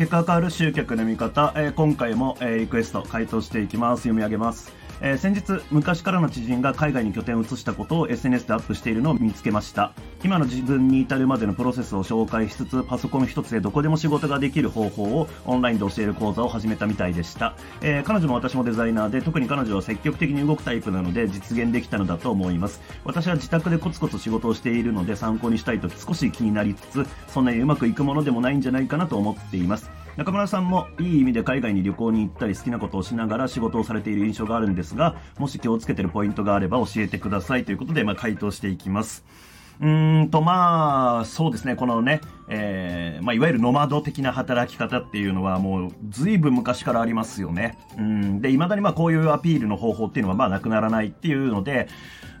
結果が変わる集客の見方、えー、今回も、えー、リクエスト回答していきます。読み上げます。えー、先日昔からの知人が海外に拠点を移したことを SNS でアップしているのを見つけました。今の自分に至るまでのプロセスを紹介しつつパソコン一つでどこでも仕事ができる方法をオンラインで教える講座を始めたみたいでした、えー、彼女も私もデザイナーで特に彼女は積極的に動くタイプなので実現できたのだと思います。私は自宅でコツコツ仕事をしているので参考にしたいと少し気になりつつそんなにうまくいくものでもないんじゃないかなと思っています。中村さんもいい意味で海外に旅行に行ったり好きなことをしながら仕事をされている印象があるんですがもし気をつけてるポイントがあれば教えてくださいということで、まあ、回答していきます。うーんと、まあ、そうですね、このね、えー、まあ、いわゆるノマド的な働き方っていうのはもう随分昔からありますよね。うん。で、未だにまあこういうアピールの方法っていうのはまあなくならないっていうので、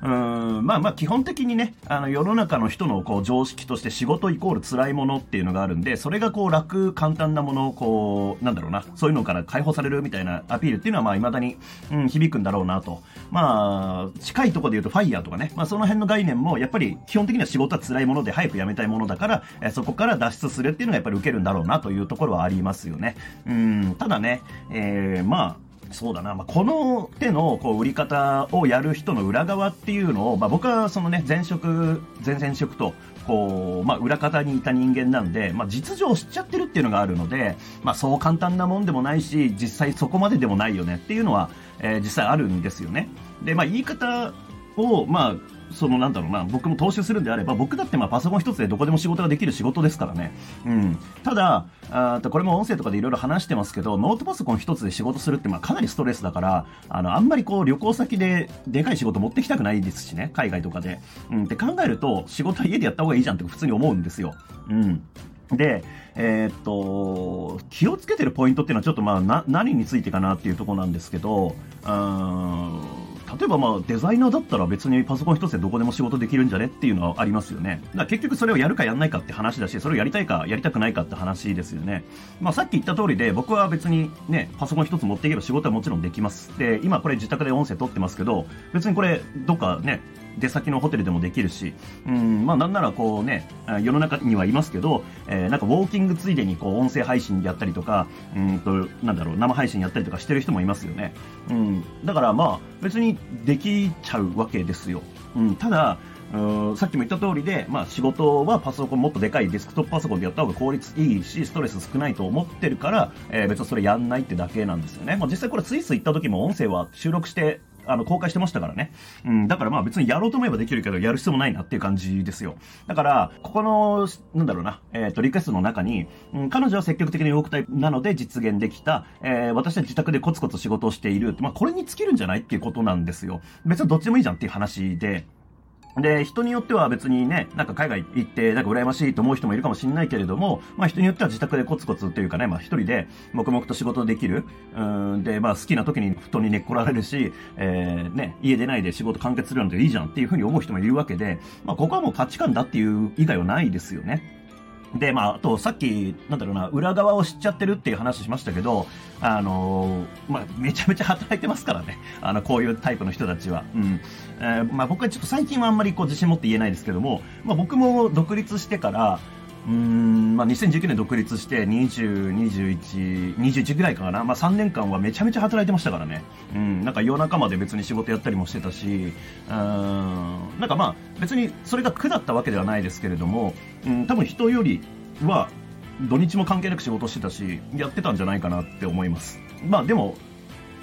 うん、まあまあ基本的にね、あの世の中の人のこう常識として仕事イコール辛いものっていうのがあるんで、それがこう楽、簡単なものをこう、なんだろうな、そういうのから解放されるみたいなアピールっていうのはまあ未だに、うん、響くんだろうなと。まあ、近いところで言うとファイヤーとかね、まあその辺の概念もやっぱり基本的には仕事は辛いもので早く辞めたいものだから、えそこから脱出するっていうのがやっぱり受けるんだろうなというところはありますよね。うん、ただね、えー、まあ、そうだな、まあ、この手のこう売り方をやる人の裏側っていうのを、まあ、僕はそのね前職、前々職とこう、まあ、裏方にいた人間なんで、まあ、実情を知っちゃってるっていうのがあるので、まあ、そう簡単なもんでもないし実際そこまででもないよねっていうのは、えー、実際あるんですよね。で、まあ、言い方を、まあ、そのなんだろうな、僕も投資するんであれば、僕だってまあパソコン一つでどこでも仕事ができる仕事ですからね。うん。ただ、あこれも音声とかでいろいろ話してますけど、ノートパソコン一つで仕事するってまあかなりストレスだから、あの、あんまりこう旅行先ででかい仕事持ってきたくないですしね、海外とかで。うん。って考えると、仕事は家でやった方がいいじゃんって普通に思うんですよ。うん。で、えー、っと、気をつけてるポイントっていうのはちょっとまあな、何についてかなっていうとこなんですけど、うん、例えばまあデザイナーだったら別にパソコン一つでどこでも仕事できるんじゃねっていうのはありますよね。だから結局それをやるかやんないかって話だし、それをやりたいかやりたくないかって話ですよね。まあさっき言った通りで僕は別にね、パソコン一つ持っていけば仕事はもちろんできます。で、今これ自宅で音声撮ってますけど、別にこれどっかね、出先のホテルでもできるし、うん、まあなんならこうね、世の中にはいますけど、えー、なんかウォーキングついでにこう音声配信やったりとか、うんと、なんだろう、生配信やったりとかしてる人もいますよね。うん、だからまあ別にできちゃうわけですよ。うん、ただ、うんさっきも言った通りで、まあ、仕事はパソコンもっとでかいデスクトップパソコンでやった方が効率いいし、ストレス少ないと思ってるから、えー、別にそれやんないってだけなんですよね。まあ、実際これスイス行った時も音声は収録してあの、公開してましたからね。うん、だからまあ別にやろうと思えばできるけど、やる必要もないなっていう感じですよ。だから、ここの、なんだろうな、えっ、ー、と、リクエストの中に、うん、彼女は積極的に動くタイプなので実現できた、えー、私は自宅でコツコツ仕事をしている。まあこれに尽きるんじゃないっていうことなんですよ。別にどっちでもいいじゃんっていう話で、で、人によっては別にね、なんか海外行って、なんか羨ましいと思う人もいるかもしれないけれども、まあ人によっては自宅でコツコツというかね、まあ一人で黙々と仕事できる。うん、で、まあ好きな時に布団に寝っ転がれるし、えー、ね、家出ないで仕事完結するなんていいじゃんっていうふうに思う人もいるわけで、まあここはもう価値観だっていう以外はないですよね。で、まあ、あと、さっき、なんだろうな、裏側を知っちゃってるっていう話しましたけど、あのー、まあ、めちゃめちゃ働いてますからね。あの、こういうタイプの人たちは。うん。えー、まあ、僕はちょっと最近はあんまりこう自信持って言えないですけども、まあ、僕も独立してから、うん、まあ、2019年独立して、20、21、21ぐらいかな。まあ、3年間はめちゃめちゃ働いてましたからね。うん、なんか夜中まで別に仕事やったりもしてたし、うん、なんかまあ、別にそれが苦だったわけではないですけれども、うん、多分人よりは、土日も関係なく仕事してたし、やってたんじゃないかなって思います。まあ、でも、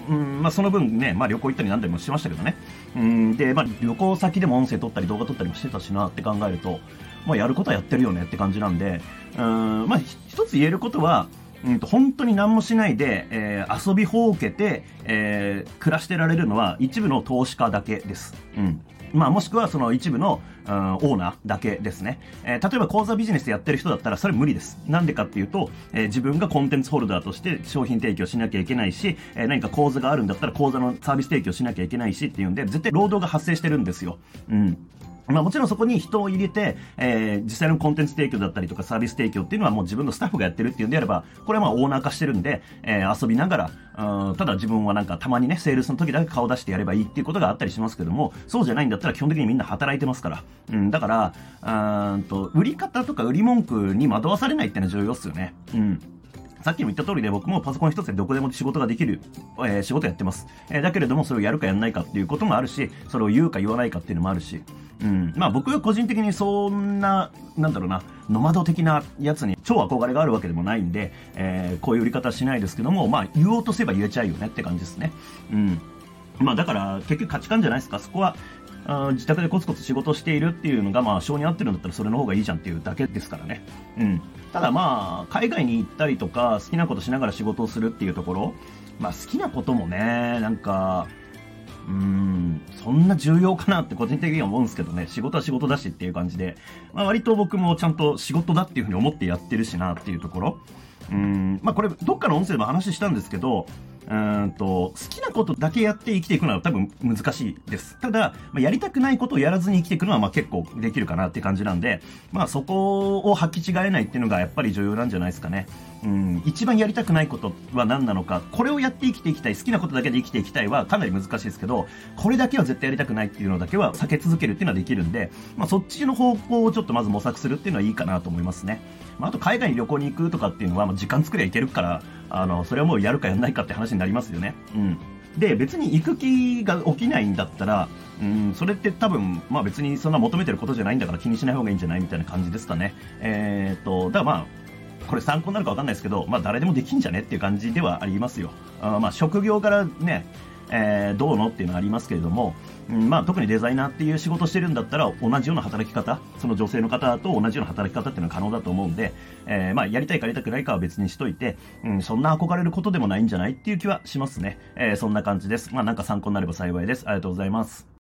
うんまあ、その分ね、まあ、旅行行ったり何でもしましたけどね。うんで、まあ、旅行先でも音声撮ったり動画撮ったりもしてたしなって考えると、まあ、やることはやってるよねって感じなんで、うん、まあ、一つ言えることは、うんと、本当に何もしないで、えー、遊びほうけて、えー、暮らしてられるのは一部の投資家だけです。うん。まあ、もしくはその一部の、うん、オーナーだけですね。えー、例えば講座ビジネスやってる人だったらそれ無理です。なんでかっていうと、えー、自分がコンテンツホルダーとして商品提供しなきゃいけないし、えー、何か講座があるんだったら講座のサービス提供しなきゃいけないしっていうんで、絶対労働が発生してるんですよ。うん。まあもちろんそこに人を入れて、えー、実際のコンテンツ提供だったりとかサービス提供っていうのはもう自分のスタッフがやってるっていうんであれば、これはまあオーナー化してるんで、えー、遊びながら、うん、ただ自分はなんかたまにね、セールスの時だけ顔出してやればいいっていうことがあったりしますけども、そうじゃないんだったら基本的にみんな働いてますから。うん、だから、うんと、売り方とか売り文句に惑わされないっていうのは重要っすよね。うん。さっきも言った通りで僕もパソコン一つでどこでも仕事ができる、えー、仕事やってます。えー、だけれどもそれをやるかやらないかっていうこともあるし、それを言うか言わないかっていうのもあるし、うん。まあ僕は個人的にそんな、なんだろうな、ノマド的なやつに超憧れがあるわけでもないんで、えー、こういう売り方しないですけども、まあ言おうとすれば言えちゃうよねって感じですね。うん。まあだから結局価値観じゃないですか。そこは自宅でコツコツ仕事しているっていうのが、まあ、性に合ってるんだったらそれの方がいいじゃんっていうだけですからね。うん。ただまあ、海外に行ったりとか、好きなことしながら仕事をするっていうところ、まあ好きなこともね、なんか、うん、そんな重要かなって個人的には思うんですけどね、仕事は仕事だしっていう感じで、まあ割と僕もちゃんと仕事だっていうふうに思ってやってるしなっていうところ。うん、まあこれ、どっかの音声でも話したんですけど、うんと、好きなことだけやって生きていくのは多分難しいです。ただ、まあ、やりたくないことをやらずに生きていくのはまあ結構できるかなって感じなんで、まあそこを履き違えないっていうのがやっぱり重要なんじゃないですかね。うん、一番やりたくないことは何なのか、これをやって生きていきたい、好きなことだけで生きていきたいはかなり難しいですけど、これだけは絶対やりたくないっていうのだけは避け続けるっていうのはできるんで、まあそっちの方向をちょっとまず模索するっていうのはいいかなと思いますね。まあ、あと海外に旅行に行くとかっていうのは、まあ、時間作りゃいけるから、あの、それはもうやるかやらないかって話になりますよね。うん。で、別に行く気が起きないんだったら、うん、それって多分、まあ別にそんな求めてることじゃないんだから気にしない方がいいんじゃないみたいな感じですかね。えー、っと、だからまあ、これ参考になるかわかんないですけど、まあ誰でもできんじゃねっていう感じではありますよ。あまあ職業からね、えー、どうのっていうのはありますけれども、うん、まあ、特にデザイナーっていう仕事してるんだったら、同じような働き方、その女性の方と同じような働き方っていうのは可能だと思うんで、えー、まあ、やりたいかやりたくないかは別にしといて、うん、そんな憧れることでもないんじゃないっていう気はしますね。えー、そんな感じです。まあ、なんか参考になれば幸いです。ありがとうございます。